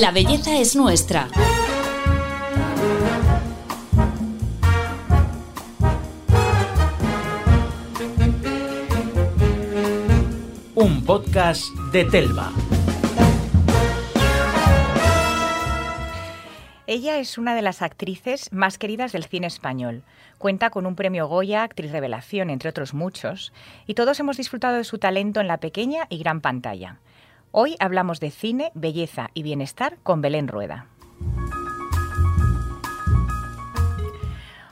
La belleza es nuestra. Un podcast de Telva. Ella es una de las actrices más queridas del cine español. Cuenta con un premio Goya, actriz revelación, entre otros muchos, y todos hemos disfrutado de su talento en la pequeña y gran pantalla. Hoy hablamos de cine, belleza y bienestar con Belén Rueda.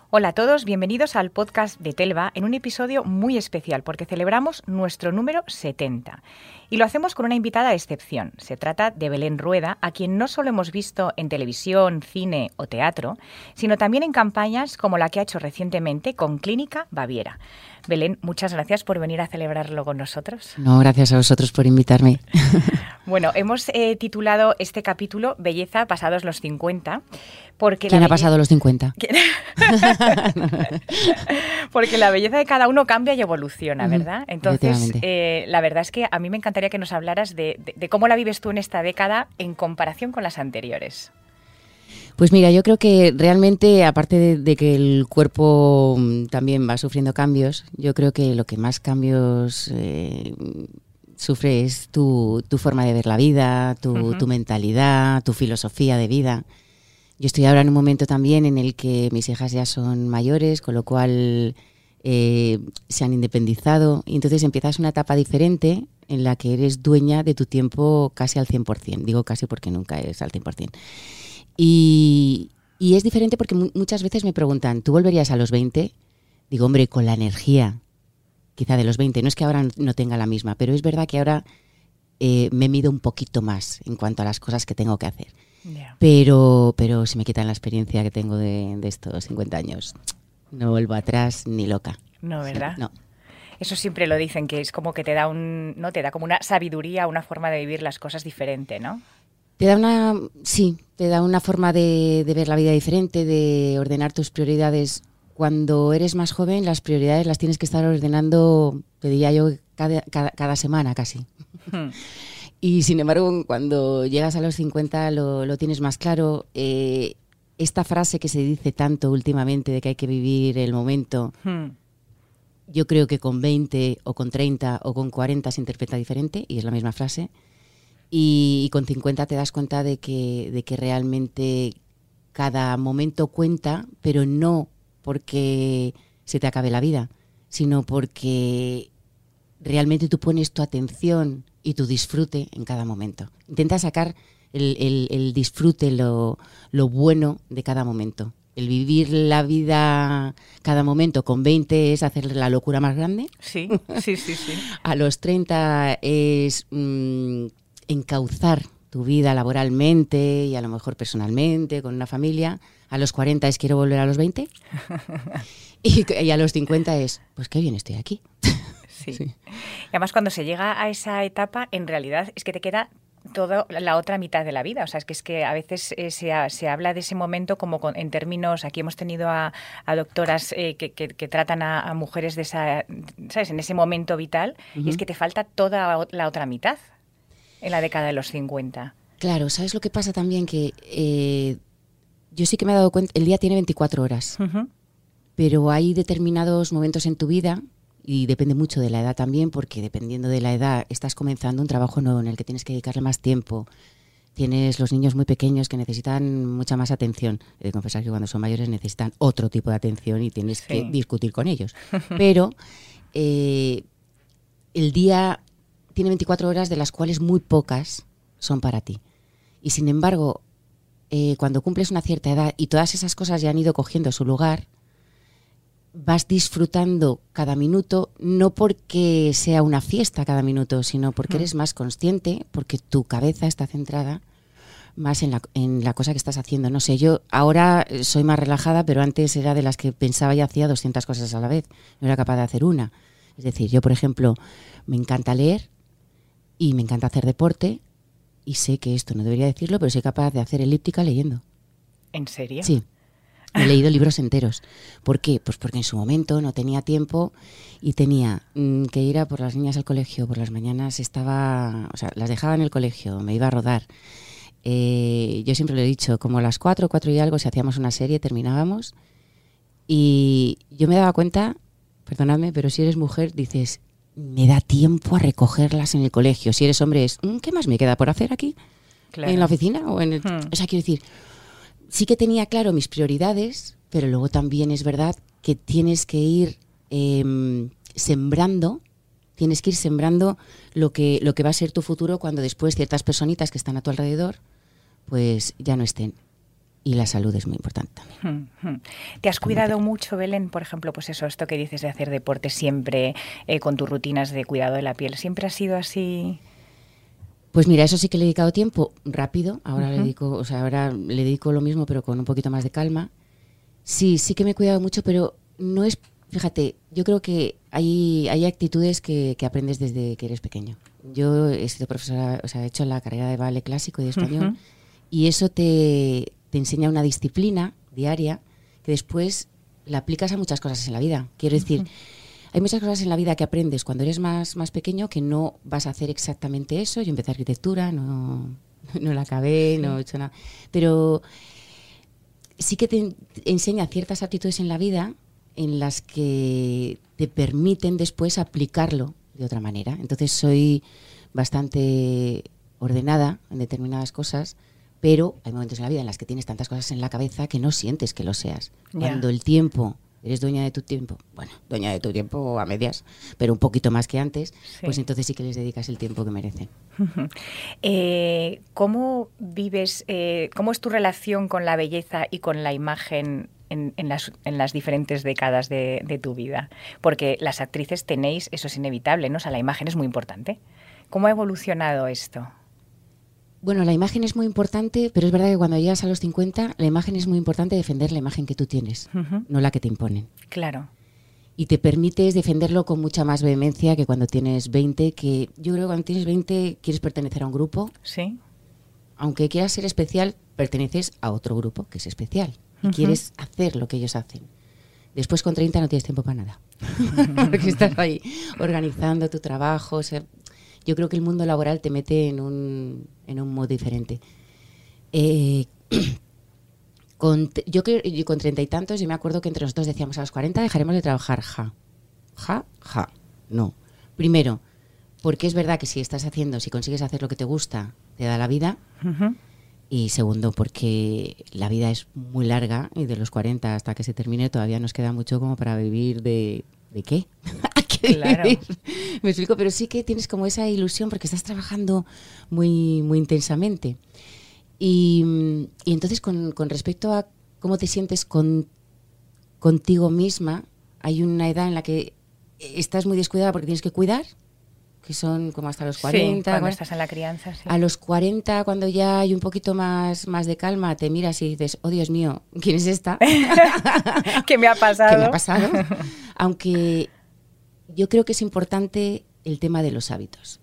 Hola a todos, bienvenidos al podcast de Telva en un episodio muy especial porque celebramos nuestro número 70. Y lo hacemos con una invitada excepción. Se trata de Belén Rueda, a quien no solo hemos visto en televisión, cine o teatro, sino también en campañas como la que ha hecho recientemente con Clínica Baviera. Belén, muchas gracias por venir a celebrarlo con nosotros. No, gracias a vosotros por invitarme. Bueno, hemos eh, titulado este capítulo Belleza pasados los 50. Porque ¿Quién la ha pasado los 50? porque la belleza de cada uno cambia y evoluciona, ¿verdad? Entonces, eh, la verdad es que a mí me encantaría que nos hablaras de, de- de cómo la vives tú en esta década en comparación con las anteriores. Pues mira, yo creo que realmente, aparte de, de que el cuerpo mm, también va sufriendo cambios, yo creo que lo que más cambios eh, sufre es tu, tu forma de ver la vida, tu mentalidad, tu filosofía de vida. Yo estoy ahora en un momento también en el que mis hijas ya son mayores, con lo cual eh, se han independizado y entonces empiezas una etapa diferente en la que eres dueña de tu tiempo casi al 100%. Digo casi porque nunca es al 100%. Y, y es diferente porque mu- muchas veces me preguntan, ¿tú volverías a los 20? Digo, hombre, con la energía quizá de los 20. No es que ahora no tenga la misma, pero es verdad que ahora eh, me mido un poquito más en cuanto a las cosas que tengo que hacer. Pero, pero si me quitan la experiencia que tengo de, de estos 50 años, no vuelvo atrás ni loca. No, ¿verdad? No. Eso siempre lo dicen, que es como que te da un, no te da como una sabiduría, una forma de vivir las cosas diferente, ¿no? Te da una, sí, te da una forma de, de ver la vida diferente, de ordenar tus prioridades. Cuando eres más joven, las prioridades las tienes que estar ordenando, te diría yo, cada, cada, cada semana casi. Hmm. Y sin embargo, cuando llegas a los 50 lo, lo tienes más claro. Eh, esta frase que se dice tanto últimamente de que hay que vivir el momento, Hmm. yo creo que con 20 o con 30 o con 40 se interpreta diferente y es la misma frase. Y, y con 50 te das cuenta de que, de que realmente cada momento cuenta, pero no porque se te acabe la vida, sino porque realmente tú pones tu atención y tu disfrute en cada momento. Intenta sacar el, el- el disfrute, lo, lo bueno de cada momento. El vivir la vida cada momento con 20 es hacer la locura más grande. Sí, sí, sí, sí. A los 30 es mm, encauzar tu vida laboralmente y a lo mejor personalmente, con una familia. A los 40 es quiero volver a los 20. y, y a los 50 es, pues qué bien estoy aquí. Sí. Sí. Y además cuando se llega a esa etapa, en realidad es que te queda toda la otra mitad de la vida. O sea, es que es que a veces eh, se, ha- se habla de ese momento como con- en términos, aquí hemos tenido a, a doctoras eh, que, que- que tratan a, a mujeres de esa, ¿sabes? En ese momento vital, y es que te falta toda la otra mitad en la década de los 50. Claro, ¿sabes lo que pasa también? Que eh, yo sí que me he dado cuenta, el día tiene 24 horas, pero hay determinados momentos en tu vida, y depende mucho de la edad también, porque dependiendo de la edad estás comenzando un trabajo nuevo en el que tienes que dedicarle más tiempo. Tienes los niños muy pequeños que necesitan mucha más atención. He de confesar que cuando son mayores necesitan otro tipo de atención y tienes que discutir con ellos. Pero eh, el día tiene 24 horas de las cuales muy pocas son para ti. Y sin embargo, eh, cuando cumples una cierta edad y todas esas cosas ya han ido cogiendo su lugar, vas disfrutando cada minuto, no porque sea una fiesta cada minuto, sino porque Mm. eres más consciente, porque tu cabeza está centrada más en la, en la cosa que estás haciendo. No sé, yo ahora eh, soy más relajada, pero antes era de las que pensaba y hacía 200 cosas a la vez. No era capaz de hacer una. Es decir, yo, por ejemplo, me encanta leer y me encanta hacer deporte y sé que esto no debería decirlo, pero soy capaz de hacer elíptica leyendo. ¿En serio? Sí. He leído libros enteros. ¿Por qué? Pues porque en su momento no tenía tiempo y tenía mm, que ir a por las niñas al colegio. Por las mañanas estaba, o sea, las dejaba en el colegio, me iba a rodar. eh, yo siempre lo he dicho, como a las cuatro, cuatro y algo, si hacíamos una serie, terminábamos. Y yo me daba cuenta, perdonadme, pero si eres mujer, dices, me da tiempo a recogerlas en el colegio. Si eres hombre, es, "Mm, ¿qué más me queda por hacer aquí? Claro. ¿En la oficina? o en el- Hmm. O sea, quiero decir, sí que tenía claro mis prioridades, pero luego también es verdad que tienes que ir em, sembrando, tienes que ir sembrando lo que, lo que va a ser tu futuro cuando después ciertas personitas que están a tu alrededor, pues ya no estén. Y la salud es muy importante también. ¿Te has cuidado mucho, Belén? Por ejemplo, pues eso, esto que dices de hacer deporte siempre eh, con tus rutinas de cuidado de la piel. ¿Siempre ha sido así? Pues mira, eso sí que le he dedicado tiempo rápido. Ahora le dedico, o sea, ahora le dedico lo mismo, pero con un poquito más de calma. Sí, sí que me he cuidado mucho, pero no es, fíjate, yo creo que hay, hay actitudes que, que aprendes desde que eres pequeño. Yo he sido profesora, o sea, he hecho la carrera de ballet clásico y de español, y eso te, te enseña una disciplina diaria que después la aplicas a muchas cosas en la vida. Quiero decir, hay muchas cosas en la vida que aprendes cuando eres más, más pequeño que no vas a hacer exactamente eso. Yo empecé arquitectura, no, no la acabé, no he hecho nada. Pero sí que te enseña ciertas actitudes en la vida en las que te permiten después aplicarlo de otra manera. Entonces soy bastante ordenada en determinadas cosas, pero hay momentos en la vida en las que tienes tantas cosas en la cabeza que no sientes que lo seas. Cuando el tiempo, eres dueña de tu tiempo, bueno, dueña de tu tiempo a medias, pero un poquito más que antes, Sí. pues entonces sí que les dedicas el tiempo que merecen. Eh, ¿Cómo vives, eh, cómo es tu relación con la belleza y con la imagen en, en las, en las diferentes décadas de, de tu vida? Porque las actrices tenéis, eso es inevitable, ¿no? O sea, la imagen es muy importante. ¿Cómo ha evolucionado esto? Bueno, la imagen es muy importante, pero es verdad que cuando llegas a los 50, la imagen es muy importante defender la imagen que tú tienes, no la que te imponen. Claro. Y te permites defenderlo con mucha más vehemencia que cuando tienes 20, que yo creo que cuando tienes 20 quieres pertenecer a un grupo, ¿Sí? aunque quieras ser especial, perteneces a otro grupo que es especial y quieres hacer lo que ellos hacen. Después con 30 no tienes tiempo para nada, porque estás ahí organizando tu trabajo. o sea, yo creo que el mundo laboral te mete en un, en un modo diferente. Eh, con, yo, yo con treinta y tantos, yo me acuerdo que entre nosotros decíamos a los 40 dejaremos de trabajar, ja. Ja, ja. No. Primero, porque es verdad que si estás haciendo, si consigues hacer lo que te gusta, te da la vida. Y segundo, porque la vida es muy larga y de los 40 hasta que se termine todavía nos queda mucho como para vivir de... ¿De qué? Claro. Me explico, pero sí que tienes como esa ilusión porque estás trabajando muy, muy intensamente. Y, mm, y entonces con, con respecto a cómo te sientes con, contigo misma, hay una edad en la que estás muy descuidada porque tienes que cuidar, que son como hasta los 40. Sí, cuando estás en la crianza, sí. A los 40, cuando ya hay un poquito más, más de calma, te miras y dices, oh Dios mío, ¿quién es esta? ¿Qué me ha pasado? ¿Qué me ha pasado? Aunque yo creo que es importante el tema de los hábitos.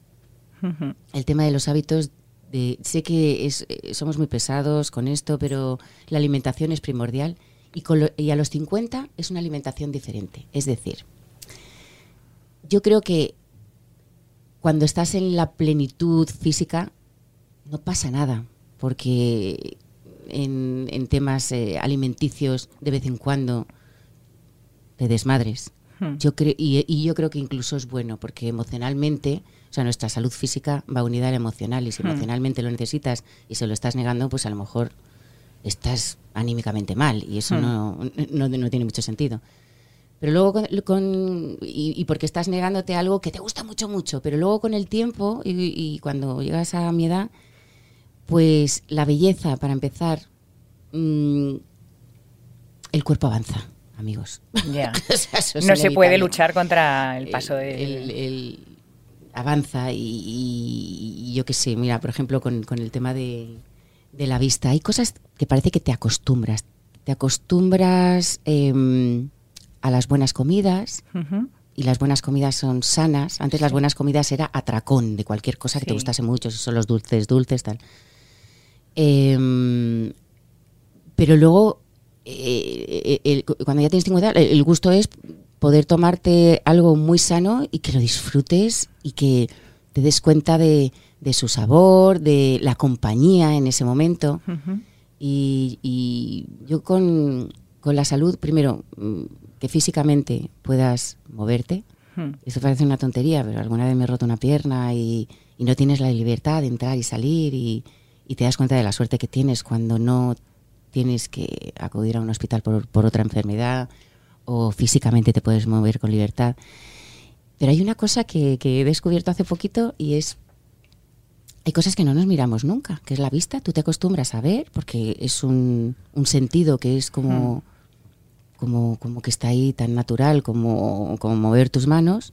El tema de los hábitos, de, sé que es, eh, somos muy pesados con esto, pero la alimentación es primordial y, con lo- y a los 50 es una alimentación diferente. Es decir, yo creo que cuando estás en la plenitud física no pasa nada, porque en, en temas eh, alimenticios de vez en cuando te desmadres. Hmm. Yo creo, y, y yo creo que incluso es bueno, porque emocionalmente, o sea, nuestra salud física va unida a la emocional, y si Hmm. emocionalmente lo necesitas y se lo estás negando, pues a lo mejor estás anímicamente mal, y eso Hmm. no, no, no tiene mucho sentido. Pero luego, con, con- y, y porque estás negándote algo que te gusta mucho, mucho, pero luego con el tiempo y, y cuando llegas a mi edad, pues la belleza, para empezar, mm, el cuerpo avanza, amigos. Ya. O sea, eso es No se puede luchar contra el paso de... El- el- avanza y, y- y yo qué sé, mira, por ejemplo, con, con el tema de, de la vista, hay cosas que parece que te acostumbras. Te acostumbras em, a las buenas comidas y las buenas comidas son sanas. Antes las buenas comidas era atracón de cualquier cosa que te gustase mucho, si son los dulces, dulces, tal. Em, pero luego, eh, el- cuando ya tienes 50, el, gusto es poder tomarte algo muy sano y que lo disfrutes y que te des cuenta de, de su sabor, de la compañía en ese momento. Y, y yo con, con la salud, primero, mm, que físicamente puedas moverte. Hmm. Esto parece una tontería, pero alguna vez me he roto una pierna y, y no tienes la libertad de entrar y salir y, y te das cuenta de la suerte que tienes cuando no tienes que acudir a un hospital por, por otra enfermedad o físicamente te puedes mover con libertad. Pero hay una cosa que, que he descubierto hace poquito y es hay cosas que no nos miramos nunca, que es la vista. Tú te acostumbras a ver porque es un, un sentido que es como, como, como que está ahí tan natural como, como mover tus manos.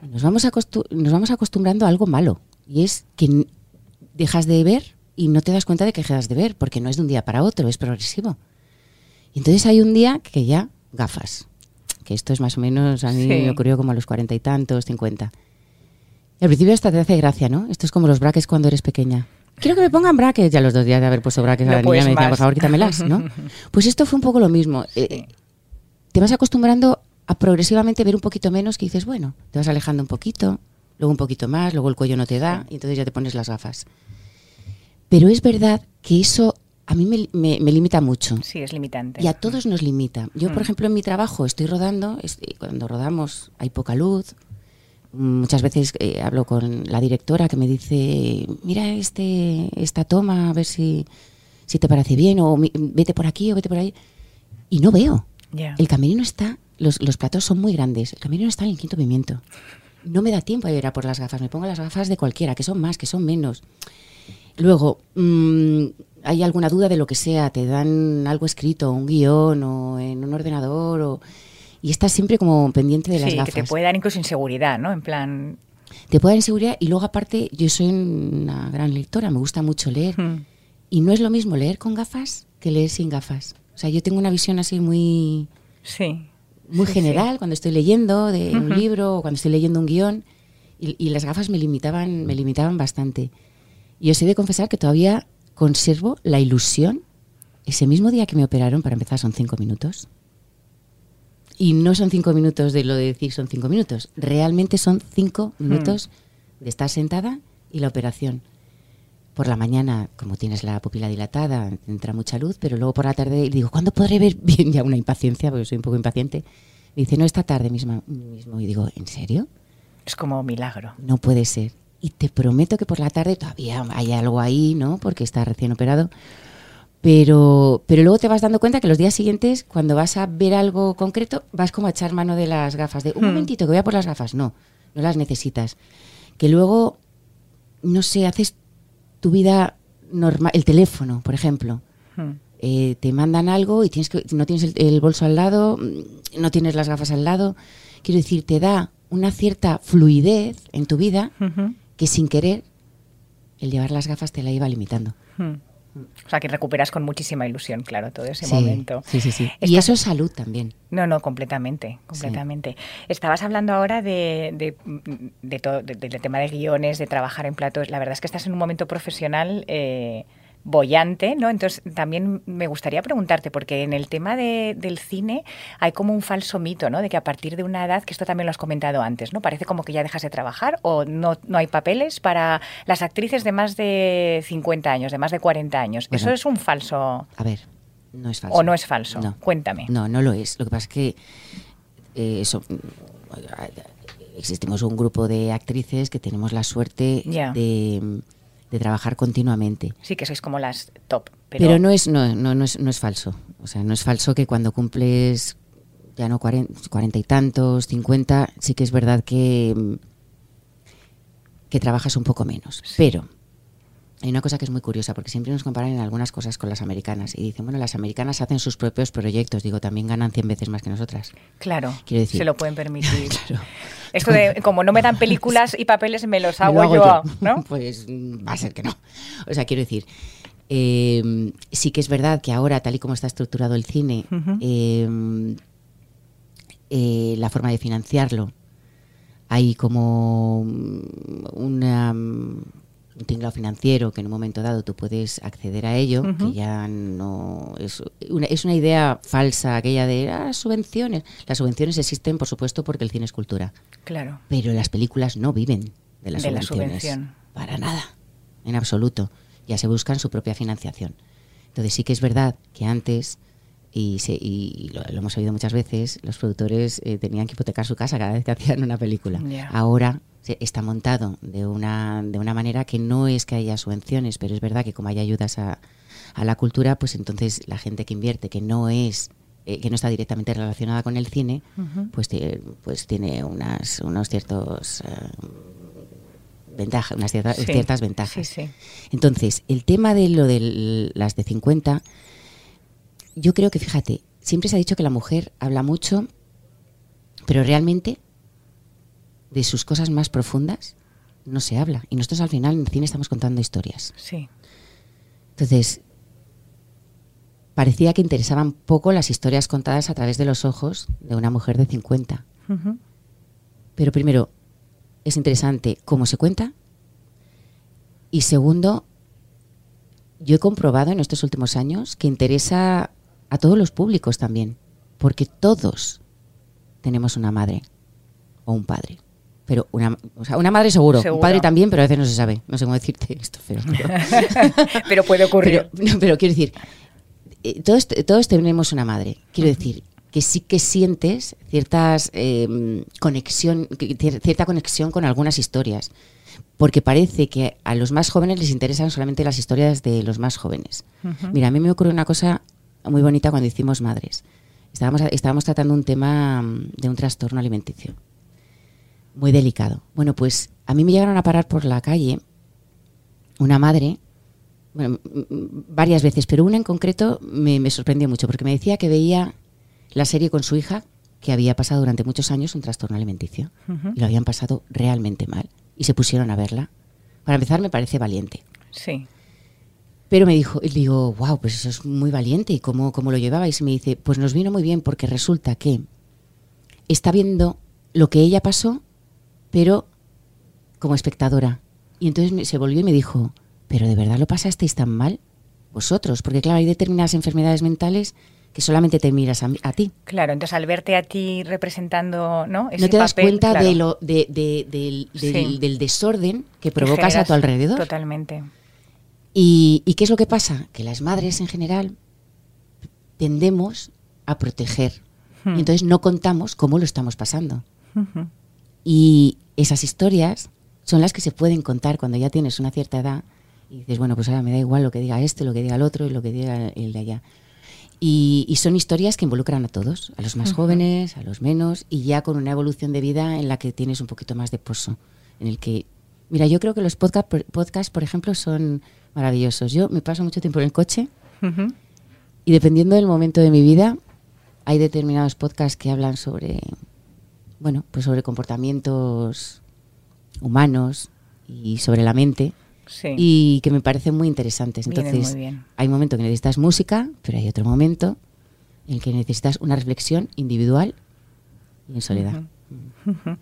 Nos vamos, nos vamos acostumbrando a algo malo y es que dejas de ver y no te das cuenta de que dejas de ver porque no es de un día para otro, es progresivo. Y entonces hay un día que ya gafas, que esto es más o menos, a mí Sí. me ocurrió como a los cuarenta y tantos, cincuenta. Y al principio hasta te hace gracia, ¿no? Esto es como los brackets cuando eres pequeña. Quiero que me pongan brackets. Ya los dos días de haber puesto brackets No a la niña me decían, por favor, quítamelas, ¿no? Pues esto fue un poco lo mismo. Eh, te vas acostumbrando a progresivamente ver un poquito menos que dices, bueno, te vas alejando un poquito, luego un poquito más, luego el cuello no te da y entonces ya te pones las gafas. Pero es verdad que eso a mí me, me- me limita mucho. Sí, es limitante. Y a todos nos limita. Yo, por Mm. ejemplo, en mi trabajo estoy rodando, y cuando rodamos hay poca luz. Muchas veces eh, hablo con la directora que me dice, mira este, esta toma, a ver si, si te parece bien, o "Mi- vete por aquí o vete por ahí. Y no veo. El camerino está, los, los platos son muy grandes, el camerino está en el quinto pimiento. No me da tiempo a ir a por las gafas, me pongo las gafas de cualquiera, que son más, que son menos. Luego, mm, hay alguna duda de lo que sea, te dan algo escrito, un guion o en un ordenador, o, y estás siempre como pendiente de las sí, gafas. que te puede dar incluso inseguridad, ¿no? En plan... Te puede dar inseguridad y luego aparte yo soy una gran lectora, me gusta mucho leer. hmm, Y no es lo mismo leer con gafas que leer sin gafas. O sea, yo tengo una visión así muy, Sí. muy Sí, general cuando estoy leyendo de un libro o cuando estoy leyendo un guion y, y las gafas me limitaban, me limitaban bastante. Y os he de confesar que todavía conservo la ilusión. Ese mismo día que me operaron, para empezar, son cinco minutos. Y no son cinco minutos de lo de decir son cinco minutos. Realmente son cinco minutos de estar sentada y la operación. Por la mañana, como tienes la pupila dilatada, entra mucha luz, pero luego por la tarde digo, ¿cuándo podré ver bien? Ya una impaciencia, porque soy un poco impaciente. Dice, no, esta tarde misma, mismo. Y digo, ¿en serio? Es como milagro. No puede ser. Y te prometo que por la tarde todavía hay algo ahí, ¿no? Porque está recién operado. Pero, pero luego te vas dando cuenta que los días siguientes, cuando vas a ver algo concreto, vas como a echar mano de las gafas. De un Hmm. momentito, que voy a por las gafas. No, no las necesitas. Que luego, no sé, haces tu vida normal. El teléfono, por ejemplo. Hmm. Eh, te mandan algo y tienes que, no tienes el, el bolso al lado, mm, no tienes las gafas al lado. Quiero decir, te da una cierta fluidez en tu vida Ujú. Que sin querer el llevar las gafas te la iba limitando. Hmm. O sea, que recuperas con muchísima ilusión, claro, todo ese sí, momento. sí, sí, sí. Y eso es salud también. No, no, completamente, completamente. Estabas hablando ahora de, de, de todo, de- del tema de guiones, de trabajar en platos. La verdad es que estás en un momento profesional eh, bollante, ¿no? Entonces, también me gustaría preguntarte, porque en el tema de- del cine hay como un falso mito, ¿no? De que a partir de una edad, que esto también lo has comentado antes, ¿no? Parece como que ya dejas de trabajar o no, no hay papeles para las actrices de más de 50 años, de más de 40 años. Bueno. ¿Eso es un falso A ver, no es falso. o no es falso? No. Cuéntame. No, no lo es. Lo que pasa es que eh, eso, existimos un grupo de actrices que tenemos la suerte de, de trabajar continuamente. Sí que sois como las top, Pero, pero, no, es, no, no, no es, no es falso. O sea, no es falso que cuando cumples ya no cuarenta, y tantos, cincuenta, sí que es verdad que, que trabajas un poco menos. Pero hay una cosa que es muy curiosa, porque siempre nos comparan en algunas cosas con las americanas. Y dicen, bueno, las americanas hacen sus propios proyectos. Digo, también ganan 100 veces más que nosotras. claro, Quiero decir- se lo pueden permitir. Claro. Esto de, como no me dan películas y papeles, me los Me hago, yo, ¿no? Pues va a ser que no. O sea, quiero decir, eh, sí que es verdad que ahora, tal y como está estructurado el cine, Ujú. eh, eh, la forma de financiarlo, hay como una, un tinglado financiero que en un momento dado tú puedes acceder a ello, que ya no es una, es una idea falsa aquella de ah, subvenciones. Las subvenciones existen, por supuesto, porque el cine es cultura Claro. pero las películas no viven de las De la subvenciones. subvención. Para nada, en absoluto. Ya se buscan su propia financiación. Entonces sí que es verdad que antes, y, se- y lo, lo hemos oído muchas veces, los productores eh, tenían que hipotecar su casa cada vez que hacían una película. Ahora está montado de una, de una manera que no es que haya subvenciones, pero es verdad que como hay ayudas a, a la cultura, pues entonces la gente que invierte, que no es eh, que no está directamente relacionada con el cine, pues, pues tiene unas, unos ciertos ventajas, unas cierta- Sí, ciertas ventajas. Sí, sí. Entonces, el tema de lo de las de 50, yo creo que, fíjate, siempre se ha dicho que la mujer habla mucho, pero realmente de sus cosas más profundas no se habla. Y nosotros al final en el cine estamos contando historias. Sí. Entonces, parecía que interesaban poco las historias contadas a través de los ojos de una mujer de 50. Ujú. Pero primero, es interesante cómo se cuenta. Y segundo, yo he comprobado en estos últimos años que interesa a todos los públicos también. Porque todos tenemos una madre o un padre. Pero una, o sea, una madre seguro, Seguro. un padre también, pero a veces no se sabe. No sé cómo decirte esto pero- Pero puede ocurrir. pero, no, pero quiero decir, eh, todos, todos tenemos una madre. Quiero decir que sí que sientes ciertas eh, conexión, cierta conexión con algunas historias. Porque parece que a los más jóvenes les interesan solamente las historias de los más jóvenes. Mira, a mí me ocurrió una cosa muy bonita cuando hicimos Madres. Estábamos, estábamos tratando un tema mm, de un trastorno alimenticio. Muy delicado. Bueno, pues a mí me llegaron a parar por la calle una madre, bueno, varias veces, pero una en concreto me, me sorprendió mucho porque me decía que veía la serie con su hija que había pasado durante muchos años un trastorno alimenticio y lo habían pasado realmente mal y se pusieron a verla. Para empezar, me parece valiente. Sí. Pero me dijo, y digo, wow, pues eso es muy valiente. ¿Y cómo, cómo lo llevabais? Y me dice, pues nos vino muy bien porque resulta que está viendo lo que ella pasó, pero como espectadora. Y entonces se volvió y me dijo, ¿pero de verdad lo pasasteis tan mal? Vosotros, porque claro, hay determinadas enfermedades mentales que solamente te miras a, a ti. Claro, entonces al verte a ti representando, ¿no? Ese no te das papel, cuenta claro, de lo, de- de- del, del- Sí. del desorden que provocas a tu alrededor. Totalmente. ¿Y, y qué es lo que pasa? Que las madres en general tendemos a proteger. Hmm. Y entonces no contamos cómo lo estamos pasando. Y esas historias son las que se pueden contar cuando ya tienes una cierta edad y dices, bueno, pues ahora me da igual lo que diga este, lo que diga el otro y lo que diga el de allá. Y, y son historias que involucran a todos, a los más jóvenes, a los menos, y ya con una evolución de vida en la que tienes un poquito más de pozo. En el que, mira, yo creo que los podcast, podcasts, por ejemplo, son maravillosos. Yo me paso mucho tiempo en el coche y dependiendo del momento de mi vida, hay determinados podcasts que hablan sobre, bueno, pues sobre comportamientos humanos y sobre la mente Sí. y que me parecen muy interesantes. Vienen Entonces, muy bien. hay momentos que necesitas música, pero hay otro momento en el que necesitas una reflexión individual y en soledad.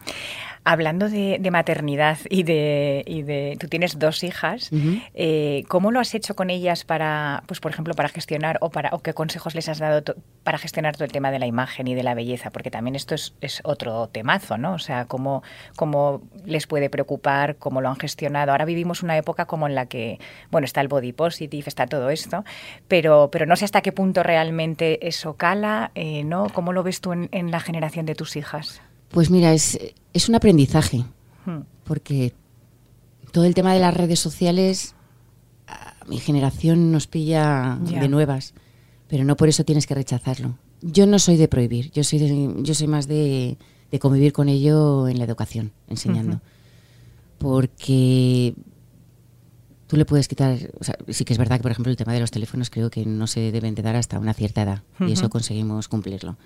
Hablando de, de maternidad y de, y de... Tú tienes dos hijas. Eh, ¿Cómo lo has hecho con ellas para, pues por ejemplo, para gestionar o, para, o qué consejos les has dado to- para gestionar todo el tema de la imagen y de la belleza? Porque también esto es, es otro temazo, ¿no? O sea, cómo, cómo les puede preocupar, cómo lo han gestionado. Ahora vivimos una época como en la que, bueno, está el body positive, está todo esto, pero, pero no sé hasta qué punto realmente eso cala, eh, ¿no? ¿Cómo lo ves tú en, en la generación de tus hijas? Pues mira, es, es un aprendizaje. Hmm. porque todo el tema de las redes sociales a mi generación nos pilla de nuevas, pero no por eso tienes que rechazarlo. Yo no soy de prohibir, yo soy, de- yo soy más de, de convivir con ello en la educación, enseñando. Porque tú le puedes quitar, o sea, sí que es verdad que por ejemplo el tema de los teléfonos creo que no se deben de dar hasta una cierta edad y eso conseguimos cumplirlo.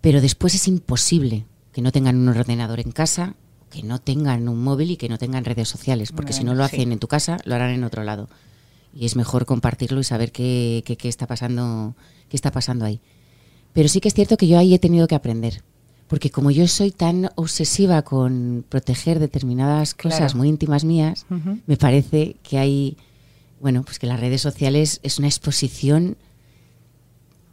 Pero después es imposible que no tengan un ordenador en casa, que no tengan un móvil y que no tengan redes sociales, porque si no lo Sí. hacen en tu casa, lo harán en otro lado. Y es mejor compartirlo y saber qué, qué- qué está pasando, qué está pasando ahí. Pero sí que es cierto que yo ahí he tenido que aprender. Porque como yo soy tan obsesiva con proteger determinadas cosas Claro. muy íntimas mías, me parece que hay, bueno, pues que las redes sociales es una exposición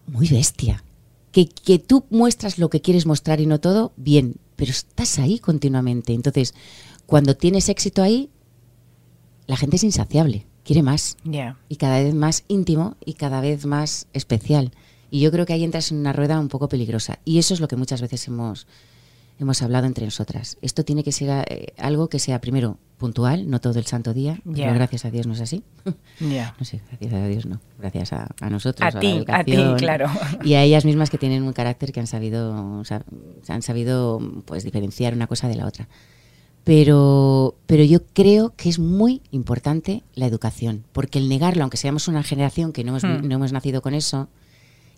muy bestia. Que, que tú muestras lo que quieres mostrar y no todo, bien, pero estás ahí continuamente. Entonces, cuando tienes éxito ahí, la gente es insaciable, quiere más. Y cada vez más íntimo y cada vez más especial. Y yo creo que ahí entras en una rueda un poco peligrosa. Y eso es lo que muchas veces hemos, hemos hablado entre nosotras. Esto tiene que ser eh, algo que sea primero puntual, no todo el santo día, pero gracias a Dios no es así. No sé, gracias a Dios no, gracias a, a nosotros. A la ti, a ti, claro. Y a ellas mismas que tienen un carácter que han sabido, o sea, han sabido pues diferenciar una cosa de la otra. Pero, pero yo creo que es muy importante la educación, porque el negarlo, aunque seamos una generación que no hemos, Hmm. no hemos nacido con eso,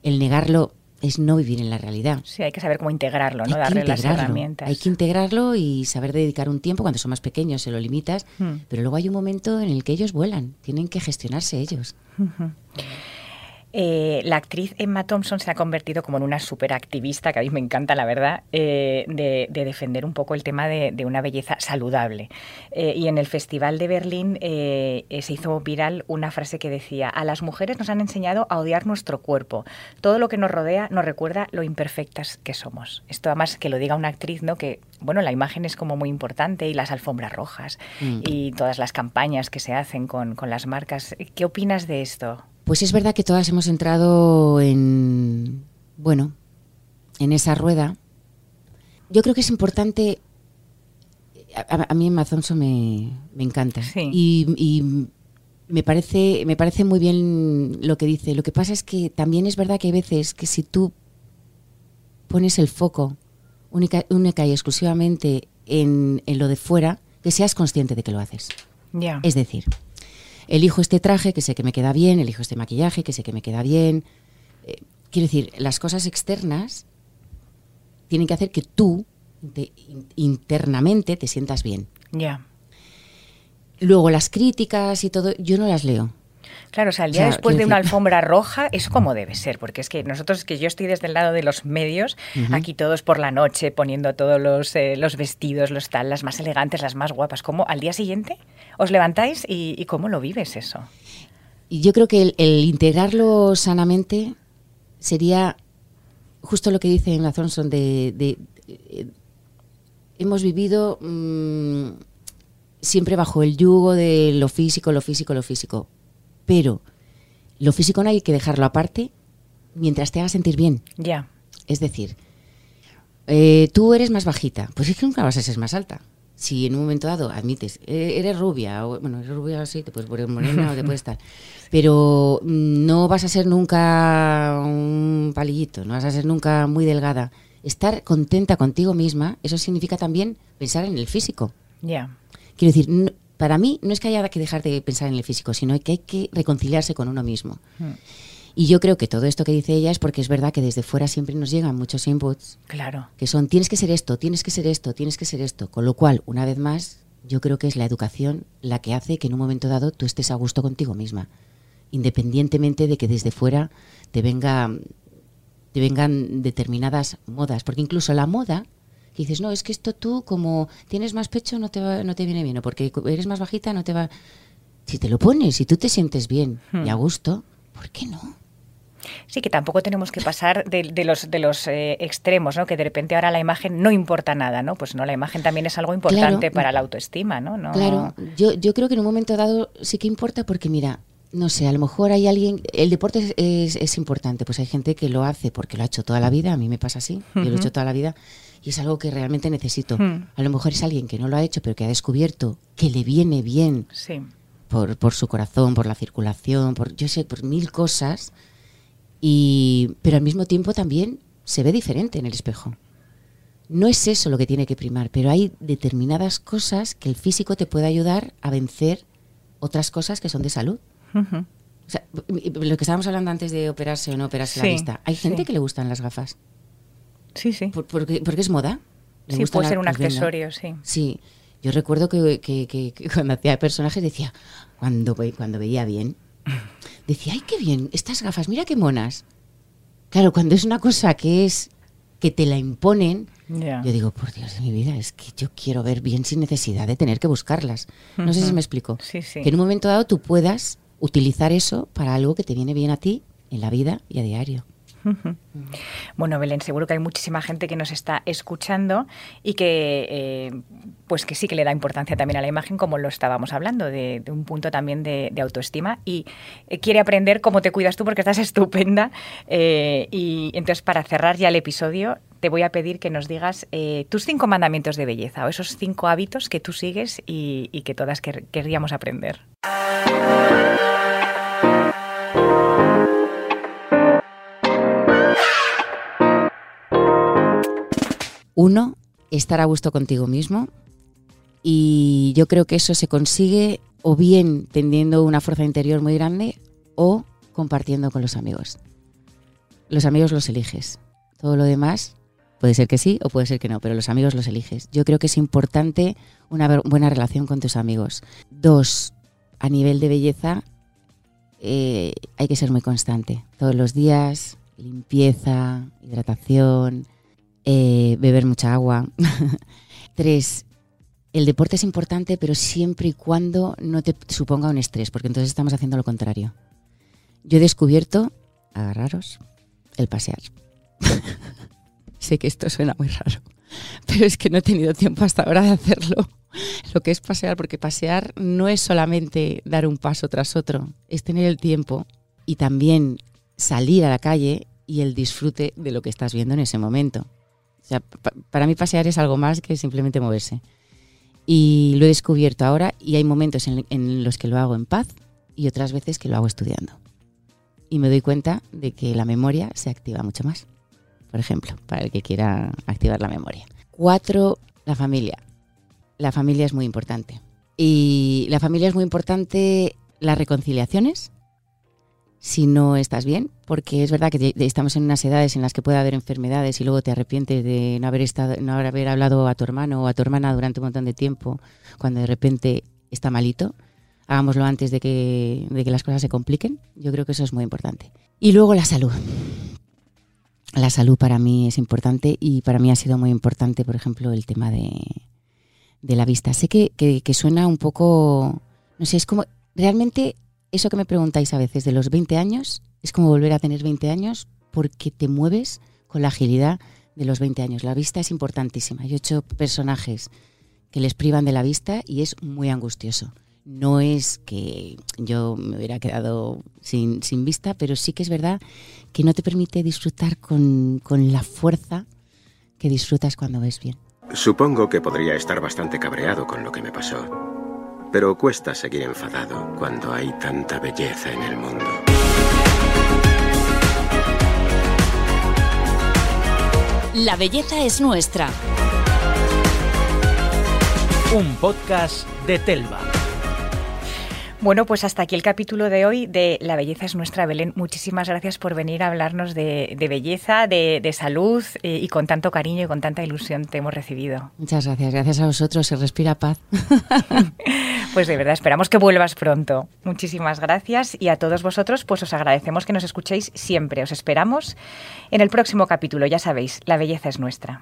el negarlo es no vivir en la realidad. Sí, hay que saber cómo integrarlo, ¿no? Hay Darle las herramientas. Hay que integrarlo y saber dedicar un tiempo. Cuando son más pequeños se lo limitas, Hmm. pero luego hay un momento en el que ellos vuelan. Tienen que gestionarse ellos. Eh, la actriz Emma Thompson se ha convertido como en una superactivista, que a mí me encanta, la verdad, eh, de, de defender un poco el tema de, de una belleza saludable. Eh, y en el Festival de Berlín se hizo viral una frase que decía, a las mujeres nos han enseñado a odiar nuestro cuerpo. Todo lo que nos rodea nos recuerda lo imperfectas que somos. Esto además que lo diga una actriz, ¿no? Que, bueno, la imagen es como muy importante y las alfombras rojas Mm. y todas las campañas que se hacen con, con las marcas. ¿Qué opinas de esto? Pues es verdad que todas hemos entrado en, bueno, en esa rueda. Yo creo que es importante, a, a mí Emma Thompson me, me encanta. Sí. Y, y me, parece, me parece muy bien lo que dice. Lo que pasa es que también es verdad que hay veces que si tú pones el foco única, única y exclusivamente en, en lo de fuera, que seas consciente de que lo haces. Ya. Es decir, elijo este traje que sé que me queda bien, elijo este maquillaje que sé que me queda bien. Eh, quiero decir, las cosas externas tienen que hacer que tú te- in- internamente te sientas bien. Ya. Luego las críticas y todo, yo no las leo. Claro, o sea, el O día sea, después de una alfombra roja, eso como debe ser, porque es que nosotros, que yo estoy desde el lado de los medios, aquí todos por la noche poniendo todos los, eh, los vestidos, los tal, las más elegantes, las más guapas, ¿cómo al día siguiente os levantáis y, y cómo lo vives eso? Y yo creo que el, el integrarlo sanamente sería justo lo que dice Emma Thompson de, de- eh, hemos vivido mm, siempre bajo el yugo de lo físico, lo físico, lo físico. Pero lo físico no hay que dejarlo aparte mientras te haga sentir bien. Ya, Es decir, eh, tú eres más bajita, pues es que nunca vas a ser más alta. Si en un momento dado admites, eh, eres rubia, o, bueno, eres rubia sí, te puedes poner morena o te puedes estar, pero mm, no vas a ser nunca un palillito, no vas a ser nunca muy delgada. Estar contenta contigo misma, eso significa también pensar en el físico. ya, Quiero decir, no- para mí no es que haya que dejar de pensar en el físico, sino que hay que reconciliarse con uno mismo. Mm. Y yo creo que todo esto que dice ella es porque es verdad que desde fuera siempre nos llegan muchos inputs claro. que son tienes que ser esto, tienes que ser esto, tienes que ser esto. Con lo cual, una vez más, yo creo que es la educación la que hace que en un momento dado tú estés a gusto contigo misma, independientemente de que desde fuera te venga te vengan determinadas modas, porque incluso la moda que dices, "No, es que esto tú como tienes más pecho no te va- no te viene bien o porque eres más bajita no te va si te lo pones, si tú te sientes bien y a gusto, ¿por qué no? Sí, que tampoco tenemos que pasar de, de los, de los eh, extremos, ¿no? Que de repente ahora la imagen no importa nada, ¿no? Pues no, la imagen también es algo importante Claro. para la autoestima, ¿no? No- Claro, yo, yo creo que en un momento dado sí que importa porque mira, no sé, a lo mejor hay alguien, el deporte es, es- es importante, pues hay gente que lo hace porque lo ha hecho toda la vida, a mí me pasa así, yo lo he hecho toda la vida y es algo que realmente necesito. Hmm. A lo mejor es alguien que no lo ha hecho pero que ha descubierto que le viene bien Sí, por, por su corazón, por la circulación, por yo sé, por mil cosas, y, pero al mismo tiempo también se ve diferente en el espejo. No es eso lo que tiene que primar, pero hay determinadas cosas que el físico te puede ayudar a vencer otras cosas que son de salud. Ujú. O sea, lo que estábamos hablando antes de operarse o no operarse la vista. Hay gente sí. que le gustan las gafas. Sí, sí. Por- porque, porque es moda. Le Sí, puede ser un accesorio, sí. Sí, yo recuerdo que, que- que- que cuando hacía personajes decía, cuando, cuando veía bien, decía, ay, qué bien, estas gafas, mira qué monas. Claro, cuando es una cosa que es que te la imponen, Ya. yo digo, por Dios de mi vida, es que yo quiero ver bien sin necesidad de tener que buscarlas. No sé si me explico. Sí, sí. Que en un momento dado tú puedas utilizar eso para algo que te viene bien a ti en la vida y a diario. Bueno, Belén, seguro que hay muchísima gente que nos está escuchando y que, eh, pues que sí que le da importancia también a la imagen, como lo estábamos hablando, de, un punto también de, autoestima y eh, quiere aprender cómo te cuidas tú porque estás estupenda. Eh, y entonces, para cerrar ya el episodio, te voy a pedir que nos digas tus cinco mandamientos de belleza o esos cinco hábitos que tú sigues y, que todas querríamos aprender. Uno, estar a gusto contigo mismo. Y yo creo que eso se consigue o bien teniendo una fuerza interior muy grande o compartiendo con los amigos. Los amigos los eliges. Todo lo demás puede ser que sí o puede ser que no, pero los amigos los eliges. Yo creo que es importante una buena relación con tus amigos. Dos, a nivel de belleza eh, hay que ser muy constante. Todos los días, limpieza, hidratación, eh, beber mucha agua. Tres, el deporte es importante, pero siempre y cuando no te suponga un estrés, porque entonces estamos haciendo lo contrario. Yo he descubierto, agarraros, el pasear. sé que esto suena muy raro, pero es que no he tenido tiempo hasta ahora de hacerlo. Lo que es pasear, porque pasear no es solamente dar un paso tras otro, es tener el tiempo y también salir a la calle y el disfrute de lo que estás viendo en ese momento para mí pasear es algo más que simplemente moverse. Y lo he descubierto ahora y hay momentos en, los que lo hago en paz y otras veces que lo hago estudiando. Y me doy cuenta de que la memoria se activa mucho más. Por ejemplo, para el que quiera activar la memoria. Cuatro, la familia. La familia es muy importante. Y la familia es muy importante las reconciliaciones, si no estás bien, porque es verdad que estamos en unas edades en las que puede haber enfermedades y luego te arrepientes de no haber, estado, no haber hablado a tu hermano o a tu hermana durante un montón de tiempo, cuando de repente está malito. Hagámoslo antes de que, de que las cosas se compliquen. Yo creo que eso es muy importante. Y luego la salud. La salud para mí es importante y para mí ha sido muy importante, por ejemplo, el tema de, de la vista. Sé que, que, que suena un poco, no sé, es como, realmente eso que me preguntáis a veces de los 20 años es como volver a tener 20 años porque te mueves con la agilidad de los 20 años. La vista es importantísima. Yo he hecho personajes que les privan de la vista y es muy angustioso. No es que yo me hubiera quedado sin, sin vista, pero sí que es verdad que no te permite disfrutar con, con la fuerza que disfrutas cuando ves bien. Supongo que podría estar bastante cabreado con lo que me pasó. Pero cuesta seguir enfadado cuando hay tanta belleza en el mundo. La belleza es nuestra. Un podcast de Telva. Bueno, pues hasta aquí el capítulo de hoy de La belleza es nuestra, Belén. Muchísimas gracias por venir a hablarnos de, belleza, de, salud eh, y con tanto cariño y con tanta ilusión te hemos recibido. Muchas gracias, gracias a vosotros, se respira paz. pues de verdad, esperamos que vuelvas pronto. Muchísimas gracias y a todos vosotros pues os agradecemos que nos escuchéis siempre. Os esperamos en el próximo capítulo, ya sabéis, La belleza es nuestra.